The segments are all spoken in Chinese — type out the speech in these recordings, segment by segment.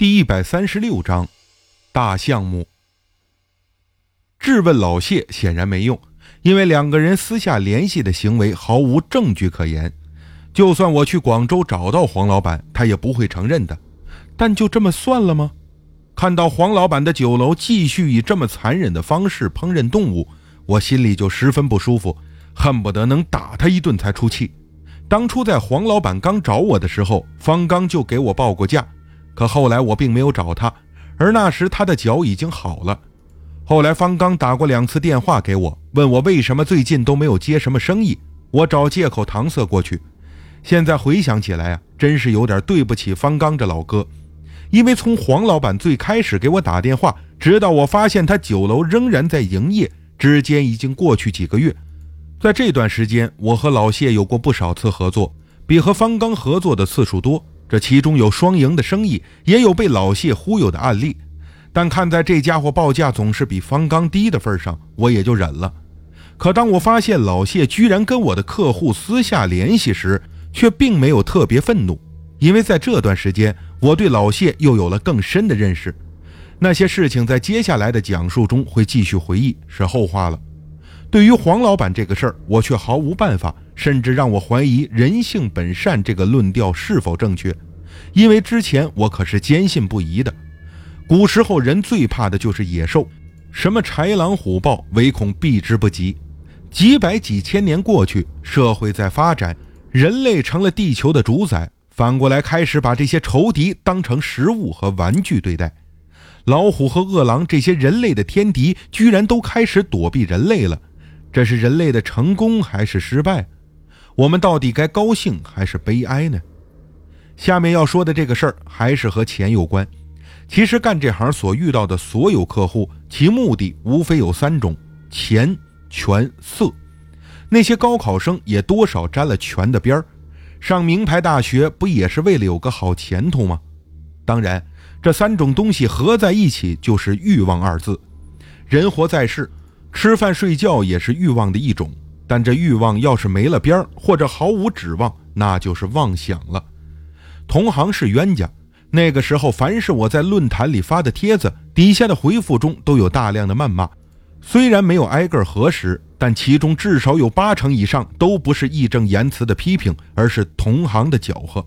第一百三十六章，大项目。质问老谢显然没用，因为两个人私下联系的行为毫无证据可言。就算我去广州找到黄老板，他也不会承认的。但就这么算了吗？看到黄老板的酒楼继续以这么残忍的方式烹饪动物，我心里就十分不舒服，恨不得能打他一顿才出气。当初在黄老板刚找我的时候，方刚就给我报过价。可后来我并没有找他，而那时他的脚已经好了。后来方刚打过两次电话给我，问我为什么最近都没有接什么生意。我找借口搪塞过去。现在回想起来啊，真是有点对不起方刚这老哥。因为从黄老板最开始给我打电话，直到我发现他酒楼仍然在营业，之间已经过去几个月。在这段时间，我和老谢有过不少次合作，比和方刚合作的次数多。这其中有双赢的生意，也有被老谢忽悠的案例，但看在这家伙报价总是比方刚低的份上，我也就忍了。可当我发现老谢居然跟我的客户私下联系时，却并没有特别愤怒，因为在这段时间，我对老谢又有了更深的认识。那些事情在接下来的讲述中会继续回忆，是后话了。对于黄老板这个事儿，我却毫无办法。甚至让我怀疑“人性本善”这个论调是否正确，因为之前我可是坚信不疑的。古时候人最怕的就是野兽，什么豺狼虎豹，唯恐避之不及。几百几千年过去，社会在发展，人类成了地球的主宰，反过来开始把这些仇敌当成食物和玩具对待。老虎和饿狼这些人类的天敌，居然都开始躲避人类了，这是人类的成功还是失败？我们到底该高兴还是悲哀呢？下面要说的这个事儿还是和钱有关。其实干这行所遇到的所有客户，其目的无非有三种：钱、权、色。那些高考生也多少沾了权的边儿。上名牌大学不也是为了有个好前途吗？当然，这三种东西合在一起就是欲望二字。人活在世，吃饭睡觉也是欲望的一种。但这欲望要是没了边儿，或者毫无指望，那就是妄想了。同行是冤家，那个时候，凡是我在论坛里发的帖子，底下的回复中都有大量的谩骂。虽然没有挨个核实，但其中至少有八成以上都不是义正言辞的批评，而是同行的搅和。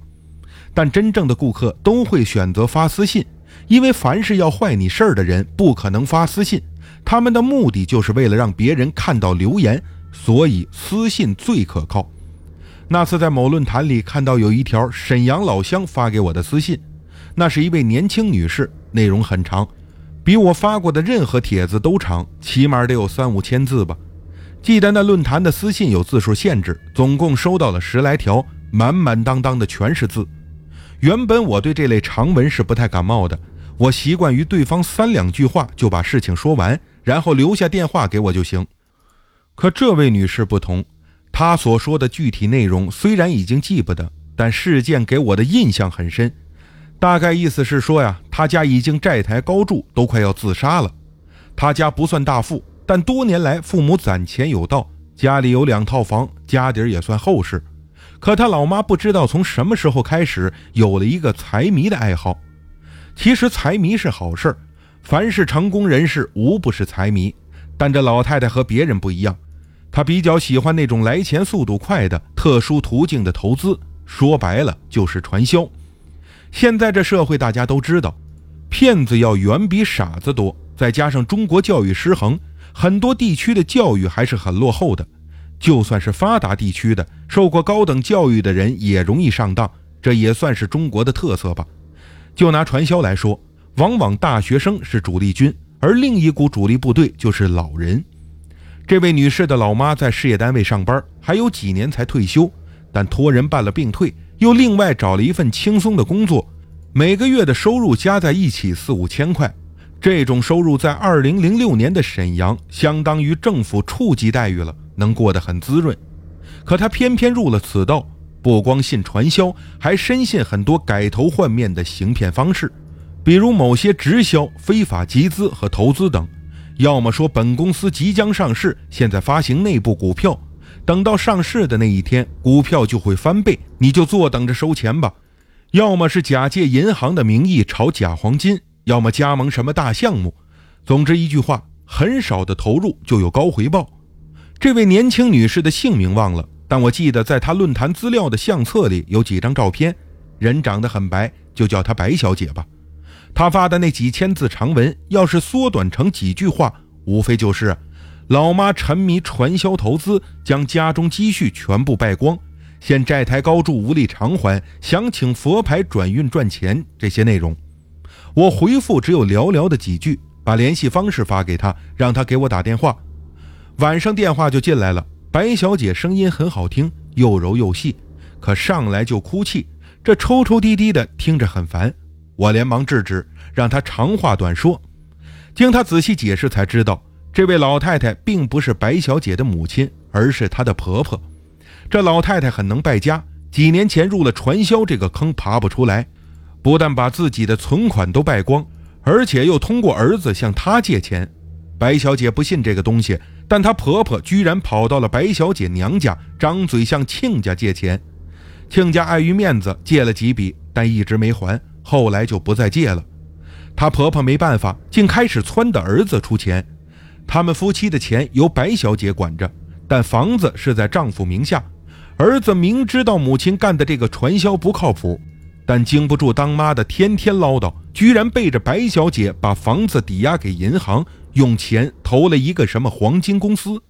但真正的顾客都会选择发私信，因为凡是要坏你事儿的人，不可能发私信，他们的目的就是为了让别人看到留言。所以私信最可靠。那次在某论坛里看到有一条沈阳老乡发给我的私信，那是一位年轻女士，内容很长，比我发过的任何帖子都长，起码得有三五千字吧。记得那论坛的私信有字数限制，总共收到了十来条，满满当当的全是字。原本我对这类长文是不太感冒的，我习惯于对方三两句话就把事情说完，然后留下电话给我就行。可这位女士不同，她所说的具体内容虽然已经记不得，但事件给我的印象很深。大概意思是说呀，她家已经债台高筑，都快要自杀了。她家不算大富，但多年来父母攒钱有道，家里有两套房，家底儿也算厚实。可她老妈不知道从什么时候开始有了一个财迷的爱好。其实财迷是好事儿，凡是成功人士无不是财迷。但这老太太和别人不一样，她比较喜欢那种来钱速度快的特殊途径的投资，说白了就是传销。现在这社会大家都知道，骗子要远比傻子多，再加上中国教育失衡，很多地区的教育还是很落后的。就算是发达地区的，受过高等教育的人也容易上当，这也算是中国的特色吧。就拿传销来说，往往大学生是主力军。而另一股主力部队就是老人。这位女士的老妈在事业单位上班，还有几年才退休，但托人办了病退，又另外找了一份轻松的工作，每个月的收入加在一起四五千块。这种收入在二零零六年的沈阳，相当于政府处级待遇了，能过得很滋润。可她偏偏入了此道，不光信传销，还深信很多改头换面的行骗方式。比如某些直销、非法集资和投资等，要么说本公司即将上市，现在发行内部股票，等到上市的那一天，股票就会翻倍，你就坐等着收钱吧。要么是假借银行的名义炒假黄金，要么加盟什么大项目。总之一句话，很少的投入就有高回报。这位年轻女士的姓名忘了，但我记得在他论坛资料的相册里有几张照片，人长得很白，就叫她白小姐吧。她发的那几千字长文，要是缩短成几句话，无非就是：老妈沉迷传销投资，将家中积蓄全部败光，现债台高筑无力偿还，想请佛牌转运赚钱。这些内容，我回复只有寥寥的几句，把联系方式发给她，让她给我打电话。晚上电话就进来了，白小姐声音很好听，又柔又细，可上来就哭泣，这抽抽滴滴的，听着很烦。我连忙制止，让她长话短说。经她仔细解释，才知道这位老太太并不是白小姐的母亲，而是她的婆婆。这老太太很能败家，几年前入了传销这个坑，爬不出来，不但把自己的存款都败光，而且又通过儿子向她借钱。白小姐不信这个东西，但她婆婆居然跑到了白小姐娘家，张嘴向亲家借钱。亲家碍于面子借了几笔，但一直没还。后来就不再借了，她婆婆没办法，竟开始撺掇儿子出钱。他们夫妻的钱由白小姐管着，但房子是在丈夫名下。儿子明知道母亲干的这个传销不靠谱，但经不住当妈的天天唠叨，居然背着白小姐把房子抵押给银行，用钱投了一个什么黄金公司。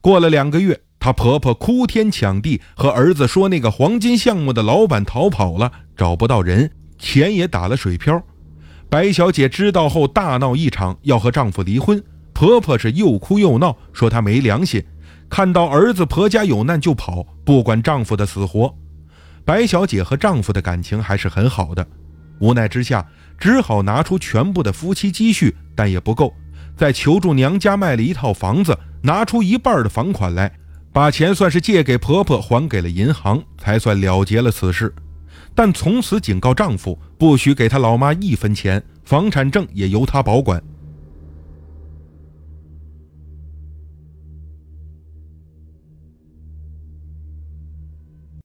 过了两个月，她婆婆哭天抢地和儿子说，那个黄金项目的老板逃跑了，找不到人。钱也打了水漂，白小姐知道后大闹一场，要和丈夫离婚。婆婆是又哭又闹，说她没良心，看到儿子婆家有难就跑，不管丈夫的死活。白小姐和丈夫的感情还是很好的，无奈之下只好拿出全部的夫妻积蓄，但也不够，在求助娘家卖了一套房子，拿出一半的房款来，把钱算是借给婆婆，还给了银行，才算了结了此事。但从此警告丈夫，不许给他老妈一分钱，房产证也由她保管。